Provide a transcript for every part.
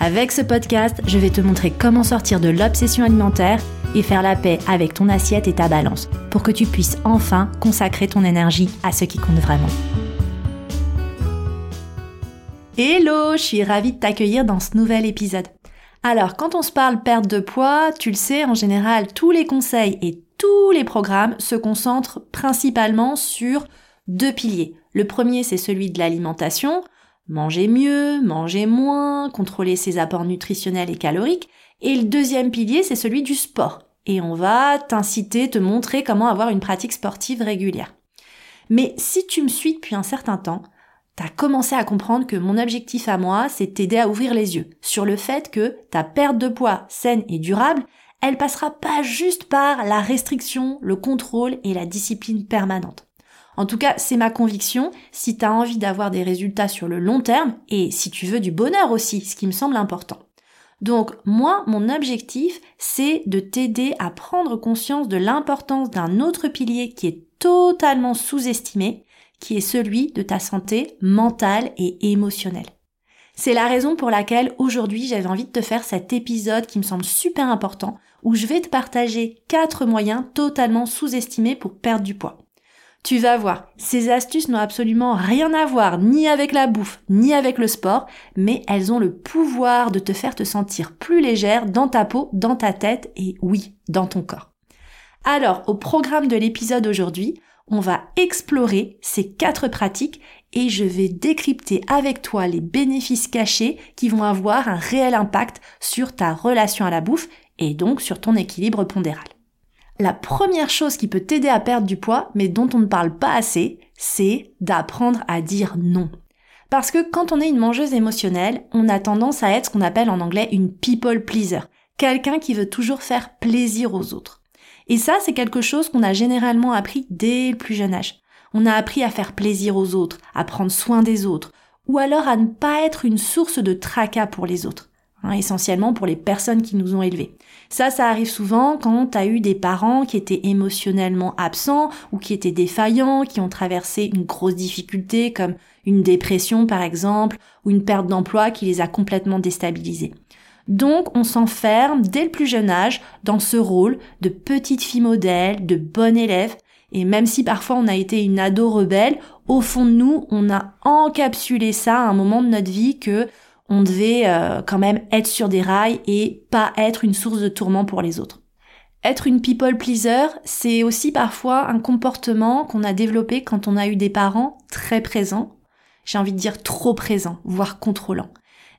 Avec ce podcast, je vais te montrer comment sortir de l'obsession alimentaire et faire la paix avec ton assiette et ta balance pour que tu puisses enfin consacrer ton énergie à ce qui compte vraiment. Hello, je suis ravie de t'accueillir dans ce nouvel épisode. Alors, quand on se parle perte de poids, tu le sais, en général, tous les conseils et tous les programmes se concentrent principalement sur deux piliers. Le premier, c'est celui de l'alimentation, manger mieux, manger moins, contrôler ses apports nutritionnels et caloriques. Et le deuxième pilier, c'est celui du sport. Et on va t'inciter, te montrer comment avoir une pratique sportive régulière. Mais si tu me suis depuis un certain temps, t'as commencé à comprendre que mon objectif à moi, c'est t'aider à ouvrir les yeux sur le fait que ta perte de poids saine et durable, elle passera pas juste par la restriction, le contrôle et la discipline permanente. En tout cas, c'est ma conviction, si tu as envie d'avoir des résultats sur le long terme, et si tu veux du bonheur aussi, ce qui me semble important. Donc moi, mon objectif, c'est de t'aider à prendre conscience de l'importance d'un autre pilier qui est totalement sous-estimé, qui est celui de ta santé mentale et émotionnelle. C'est la raison pour laquelle aujourd'hui j'avais envie de te faire cet épisode qui me semble super important, où je vais te partager quatre moyens totalement sous-estimés pour perdre du poids. Tu vas voir, ces astuces n'ont absolument rien à voir ni avec la bouffe, ni avec le sport, mais elles ont le pouvoir de te faire te sentir plus légère dans ta peau, dans ta tête et oui, dans ton corps. Alors, au programme de l'épisode aujourd'hui, on va explorer ces quatre pratiques et je vais décrypter avec toi les bénéfices cachés qui vont avoir un réel impact sur ta relation à la bouffe et donc sur ton équilibre pondéral. La première chose qui peut t'aider à perdre du poids, mais dont on ne parle pas assez, c'est d'apprendre à dire non. Parce que quand on est une mangeuse émotionnelle, on a tendance à être ce qu'on appelle en anglais une people pleaser, quelqu'un qui veut toujours faire plaisir aux autres. Et ça, c'est quelque chose qu'on a généralement appris dès le plus jeune âge. On a appris à faire plaisir aux autres, à prendre soin des autres, ou alors à ne pas être une source de tracas pour les autres. Hein, essentiellement pour les personnes qui nous ont élevés. Ça, ça arrive souvent quand tu as eu des parents qui étaient émotionnellement absents ou qui étaient défaillants, qui ont traversé une grosse difficulté comme une dépression par exemple, ou une perte d'emploi qui les a complètement déstabilisés. Donc on s'enferme dès le plus jeune âge dans ce rôle de petite fille modèle, de bonne élève, et même si parfois on a été une ado rebelle, au fond de nous, on a encapsulé ça à un moment de notre vie que on devait euh, quand même être sur des rails et pas être une source de tourment pour les autres. Être une people pleaser, c'est aussi parfois un comportement qu'on a développé quand on a eu des parents très présents, j'ai envie de dire trop présents, voire contrôlants.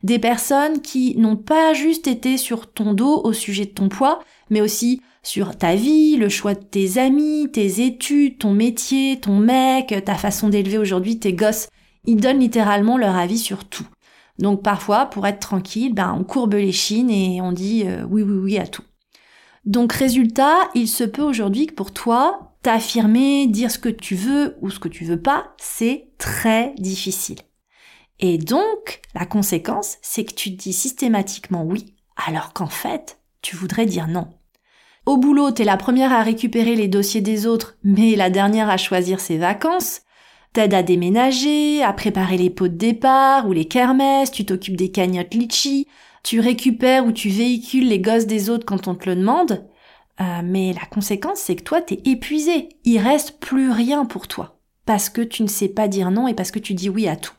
Des personnes qui n'ont pas juste été sur ton dos au sujet de ton poids, mais aussi sur ta vie, le choix de tes amis, tes études, ton métier, ton mec, ta façon d'élever aujourd'hui tes gosses. Ils donnent littéralement leur avis sur tout. Donc parfois, pour être tranquille, ben, on courbe les chines et on dit euh, oui, oui, oui à tout. Donc résultat, il se peut aujourd'hui que pour toi, t'affirmer, dire ce que tu veux ou ce que tu veux pas, c'est très difficile. Et donc, la conséquence, c'est que tu te dis systématiquement oui, alors qu'en fait, tu voudrais dire non. Au boulot, t'es la première à récupérer les dossiers des autres, mais la dernière à choisir ses vacances t'aides à déménager, à préparer les pots de départ ou les kermesses, tu t'occupes des cagnottes litchi, tu récupères ou tu véhicules les gosses des autres quand on te le demande. Euh, mais la conséquence, c'est que toi, t'es épuisé. Il reste plus rien pour toi. Parce que tu ne sais pas dire non et parce que tu dis oui à tout.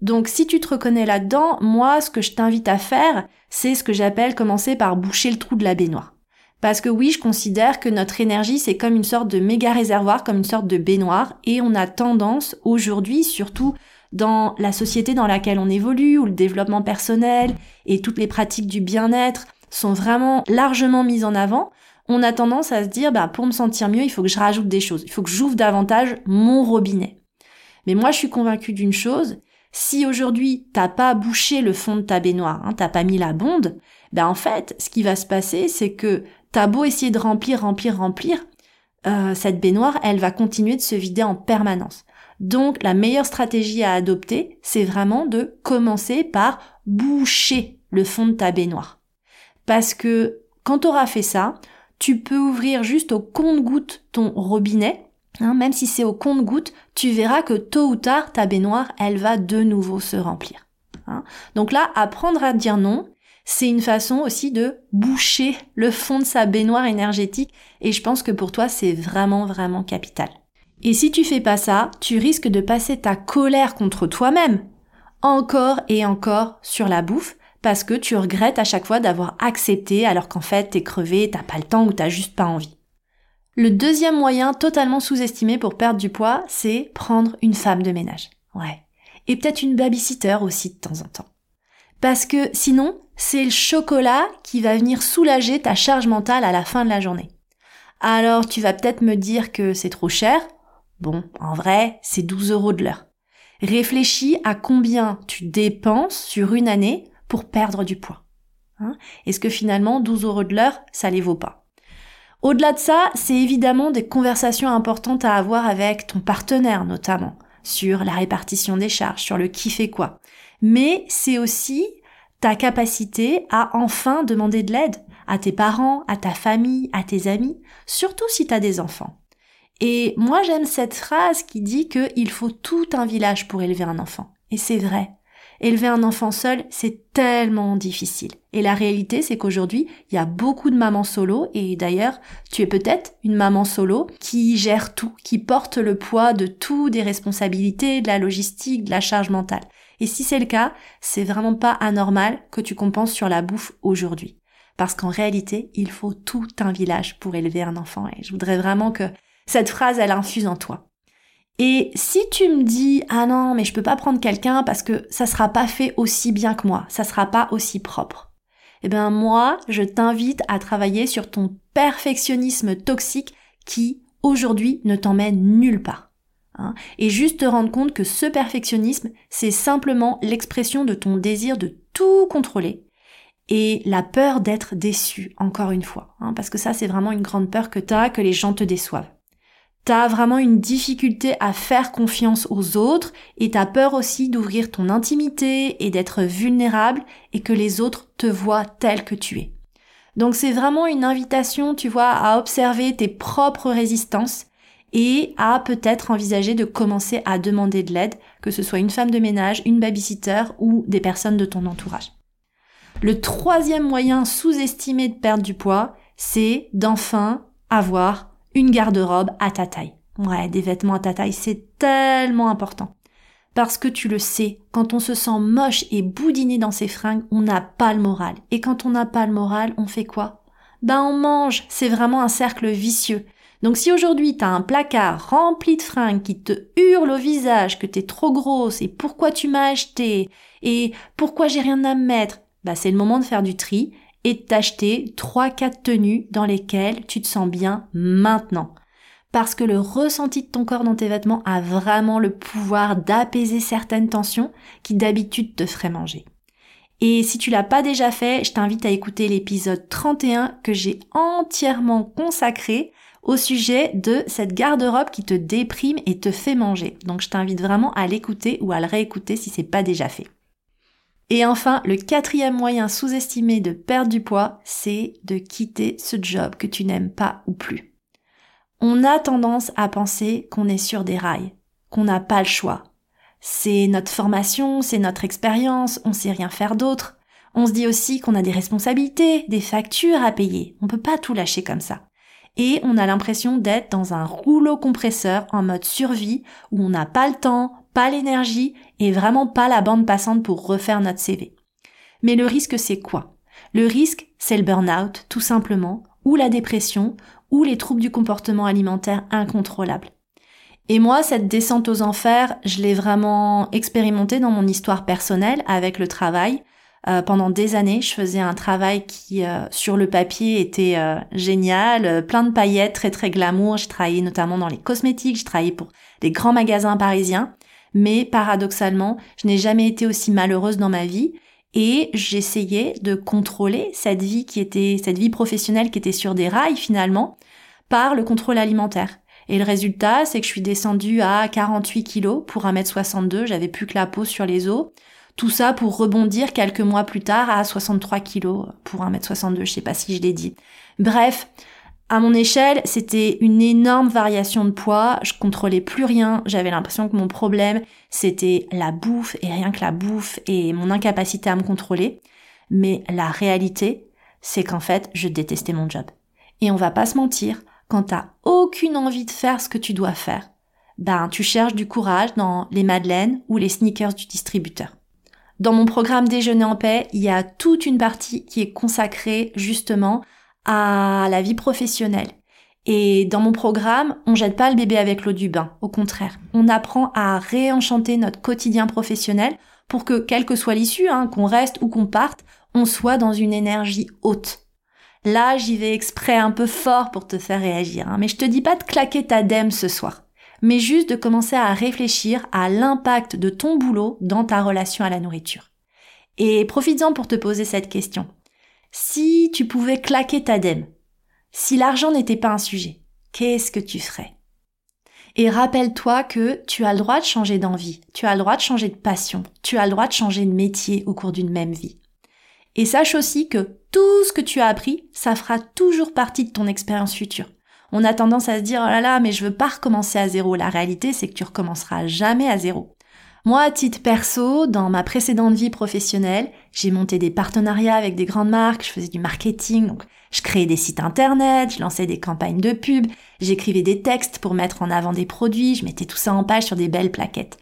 Donc si tu te reconnais là-dedans, moi, ce que je t'invite à faire, c'est ce que j'appelle commencer par boucher le trou de la baignoire. Parce que oui, je considère que notre énergie, c'est comme une sorte de méga réservoir, comme une sorte de baignoire, et on a tendance aujourd'hui, surtout dans la société dans laquelle on évolue, où le développement personnel et toutes les pratiques du bien-être sont vraiment largement mises en avant, on a tendance à se dire, bah, pour me sentir mieux, il faut que je rajoute des choses, il faut que j'ouvre davantage mon robinet. Mais moi, je suis convaincue d'une chose, Si aujourd'hui t'as pas bouché le fond de ta baignoire, hein, t'as pas mis la bonde, ben en fait, ce qui va se passer, c'est que t'as beau essayer de remplir, remplir, remplir, euh, cette baignoire, elle va continuer de se vider en permanence. Donc la meilleure stratégie à adopter, c'est vraiment de commencer par boucher le fond de ta baignoire. Parce que quand tu auras fait ça, tu peux ouvrir juste au compte-goutte ton robinet. Hein, même si c'est au compte-goutte, tu verras que tôt ou tard, ta baignoire, elle va de nouveau se remplir. Hein. Donc là, apprendre à dire non, c'est une façon aussi de boucher le fond de sa baignoire énergétique et je pense que pour toi, c'est vraiment, vraiment capital. Et si tu fais pas ça, tu risques de passer ta colère contre toi-même encore et encore sur la bouffe parce que tu regrettes à chaque fois d'avoir accepté alors qu'en fait t'es crevé, t'as pas le temps ou t'as juste pas envie. Le deuxième moyen totalement sous-estimé pour perdre du poids, c'est prendre une femme de ménage. Ouais. Et peut-être une babysitter aussi de temps en temps. Parce que sinon, c'est le chocolat qui va venir soulager ta charge mentale à la fin de la journée. Alors tu vas peut-être me dire que c'est trop cher, Bon, en vrai, c'est 12 euros de l'heure. Réfléchis à combien tu dépenses sur une année pour perdre du poids. Hein? Est-ce que finalement 12 euros de l'heure, ça les vaut pas? Au-delà de ça, c'est évidemment des conversations importantes à avoir avec ton partenaire notamment, sur la répartition des charges, sur le qui fait quoi. Mais c'est aussi ta capacité à enfin demander de l'aide à tes parents, à ta famille, à tes amis, surtout si tu as des enfants. Et moi j'aime cette phrase qui dit qu'il faut tout un village pour élever un enfant. Et c'est vrai. Élever un enfant seul, c'est tellement difficile. Et la réalité, c'est qu'aujourd'hui, il y a beaucoup de mamans solo, et d'ailleurs, tu es peut-être une maman solo qui gère tout, qui porte le poids de tout, des responsabilités, de la logistique, de la charge mentale. Et si c'est le cas, c'est vraiment pas anormal que tu compenses sur la bouffe aujourd'hui. Parce qu'en réalité, il faut tout un village pour élever un enfant. Et je voudrais vraiment que cette phrase, elle infuse en toi. Et si tu me dis, ah non, mais je peux pas prendre quelqu'un parce que ça sera pas fait aussi bien que moi, ça sera pas aussi propre. Eh bien, moi, je t'invite à travailler sur ton perfectionnisme toxique qui, aujourd'hui, ne t'emmène nulle part. Hein. et juste te rendre compte que ce perfectionnisme, c'est simplement l'expression de ton désir de tout contrôler et la peur d'être déçu, encore une fois. Hein, parce que ça, c'est vraiment une grande peur que tu as, que les gens te déçoivent t'as vraiment une difficulté à faire confiance aux autres et t'as peur aussi d'ouvrir ton intimité et d'être vulnérable et que les autres te voient tel que tu es. Donc c'est vraiment une invitation, tu vois, à observer tes propres résistances et à peut-être envisager de commencer à demander de l'aide, que ce soit une femme de ménage, une babysitter ou des personnes de ton entourage. Le troisième moyen sous-estimé de perdre du poids, c'est d'enfin avoir une garde-robe à ta taille. Ouais, des vêtements à ta taille, c'est tellement important. Parce que tu le sais, quand on se sent moche et boudiné dans ses fringues, on n'a pas le moral. Et quand on n'a pas le moral, on fait quoi? Ben on mange, c'est vraiment un cercle vicieux. Donc si aujourd'hui t'as un placard rempli de fringues qui te hurle au visage que t'es trop grosse et pourquoi tu m'as acheté et pourquoi j'ai rien à me mettre, bah c'est le moment de faire du tri et de t'acheter 3-4 tenues dans lesquelles tu te sens bien maintenant. Parce que le ressenti de ton corps dans tes vêtements a vraiment le pouvoir d'apaiser certaines tensions qui d'habitude te feraient manger. Et si tu l'as pas déjà fait, je t'invite à écouter l'épisode 31 que j'ai entièrement consacré au sujet de cette garde-robe qui te déprime et te fait manger. Donc je t'invite vraiment à l'écouter ou à le réécouter si c'est pas déjà fait. Et enfin, le quatrième moyen sous-estimé de perdre du poids, c'est de quitter ce job que tu n'aimes pas ou plus. On a tendance à penser qu'on est sur des rails, qu'on n'a pas le choix. C'est notre formation, c'est notre expérience, on sait rien faire d'autre. On se dit aussi qu'on a des responsabilités, des factures à payer. On peut pas tout lâcher comme ça. Et on a l'impression d'être dans un rouleau compresseur en mode survie où on n'a pas le temps, pas l'énergie et vraiment pas la bande passante pour refaire notre CV. Mais le risque, c'est quoi? Le risque, c'est le burn-out, tout simplement, ou la dépression, ou les troubles du comportement alimentaire incontrôlables. Et moi, cette descente aux enfers, je l'ai vraiment expérimenté dans mon histoire personnelle avec le travail. Euh, pendant des années, je faisais un travail qui, euh, sur le papier, était euh, génial, plein de paillettes, très très glamour. Je travaillais notamment dans les cosmétiques, je travaillais pour des grands magasins parisiens. Mais paradoxalement, je n'ai jamais été aussi malheureuse dans ma vie et j'essayais de contrôler cette vie qui était, cette vie professionnelle qui était sur des rails finalement, par le contrôle alimentaire. Et le résultat, c'est que je suis descendue à 48 kilos pour 1m62, j'avais plus que la peau sur les os. Tout ça pour rebondir quelques mois plus tard à 63 kilos pour 1m62, je sais pas si je l'ai dit. Bref, à mon échelle, c'était une énorme variation de poids, je contrôlais plus rien, j'avais l'impression que mon problème, c'était la bouffe et rien que la bouffe et mon incapacité à me contrôler. Mais la réalité, c'est qu'en fait, je détestais mon job. Et on va pas se mentir, quand t'as aucune envie de faire ce que tu dois faire, ben, tu cherches du courage dans les madeleines ou les sneakers du distributeur. Dans mon programme Déjeuner en paix, il y a toute une partie qui est consacrée justement à la vie professionnelle. Et dans mon programme, on jette pas le bébé avec l'eau du bain. Au contraire, on apprend à réenchanter notre quotidien professionnel pour que, quelle que soit l'issue, hein, qu'on reste ou qu'on parte, on soit dans une énergie haute. Là, j'y vais exprès un peu fort pour te faire réagir, hein, mais je te dis pas de claquer ta dème ce soir, mais juste de commencer à réfléchir à l'impact de ton boulot dans ta relation à la nourriture. Et profites-en pour te poser cette question. Si tu pouvais claquer ta dème, si l'argent n'était pas un sujet, qu'est-ce que tu ferais? Et rappelle-toi que tu as le droit de changer d'envie, tu as le droit de changer de passion, tu as le droit de changer de métier au cours d'une même vie. Et sache aussi que tout ce que tu as appris, ça fera toujours partie de ton expérience future. On a tendance à se dire, oh là là, mais je veux pas recommencer à zéro. La réalité, c'est que tu recommenceras jamais à zéro. Moi, à titre perso, dans ma précédente vie professionnelle, j'ai monté des partenariats avec des grandes marques, je faisais du marketing, donc je créais des sites internet, je lançais des campagnes de pub, j'écrivais des textes pour mettre en avant des produits, je mettais tout ça en page sur des belles plaquettes.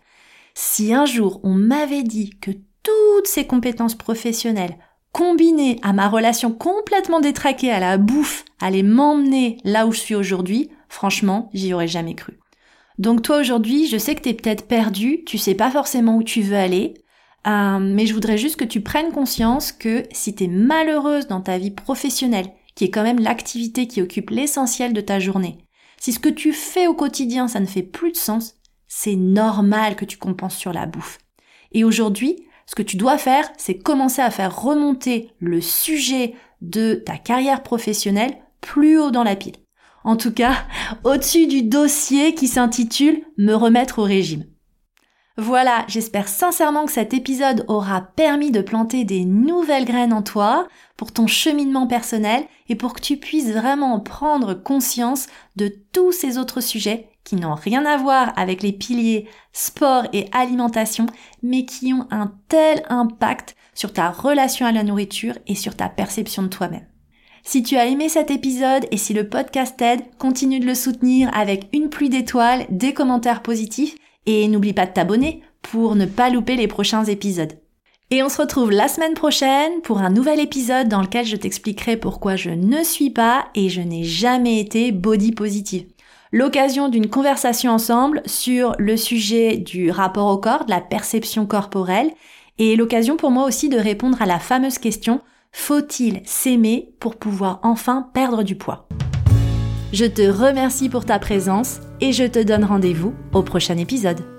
Si un jour on m'avait dit que toutes ces compétences professionnelles combinées à ma relation complètement détraquée à la bouffe allaient m'emmener là où je suis aujourd'hui, franchement, j'y aurais jamais cru. Donc toi aujourd'hui, je sais que tu es peut-être perdu, tu sais pas forcément où tu veux aller, euh, mais je voudrais juste que tu prennes conscience que si tu es malheureuse dans ta vie professionnelle, qui est quand même l'activité qui occupe l'essentiel de ta journée, si ce que tu fais au quotidien, ça ne fait plus de sens, c'est normal que tu compenses sur la bouffe. Et aujourd'hui, ce que tu dois faire, c'est commencer à faire remonter le sujet de ta carrière professionnelle plus haut dans la pile en tout cas au-dessus du dossier qui s'intitule Me remettre au régime. Voilà, j'espère sincèrement que cet épisode aura permis de planter des nouvelles graines en toi pour ton cheminement personnel et pour que tu puisses vraiment prendre conscience de tous ces autres sujets qui n'ont rien à voir avec les piliers sport et alimentation, mais qui ont un tel impact sur ta relation à la nourriture et sur ta perception de toi-même. Si tu as aimé cet épisode et si le podcast t'aide, continue de le soutenir avec une pluie d'étoiles, des commentaires positifs et n'oublie pas de t'abonner pour ne pas louper les prochains épisodes. Et on se retrouve la semaine prochaine pour un nouvel épisode dans lequel je t'expliquerai pourquoi je ne suis pas et je n'ai jamais été body positive. L'occasion d'une conversation ensemble sur le sujet du rapport au corps, de la perception corporelle et l'occasion pour moi aussi de répondre à la fameuse question faut-il s'aimer pour pouvoir enfin perdre du poids? Je te remercie pour ta présence et je te donne rendez-vous au prochain épisode.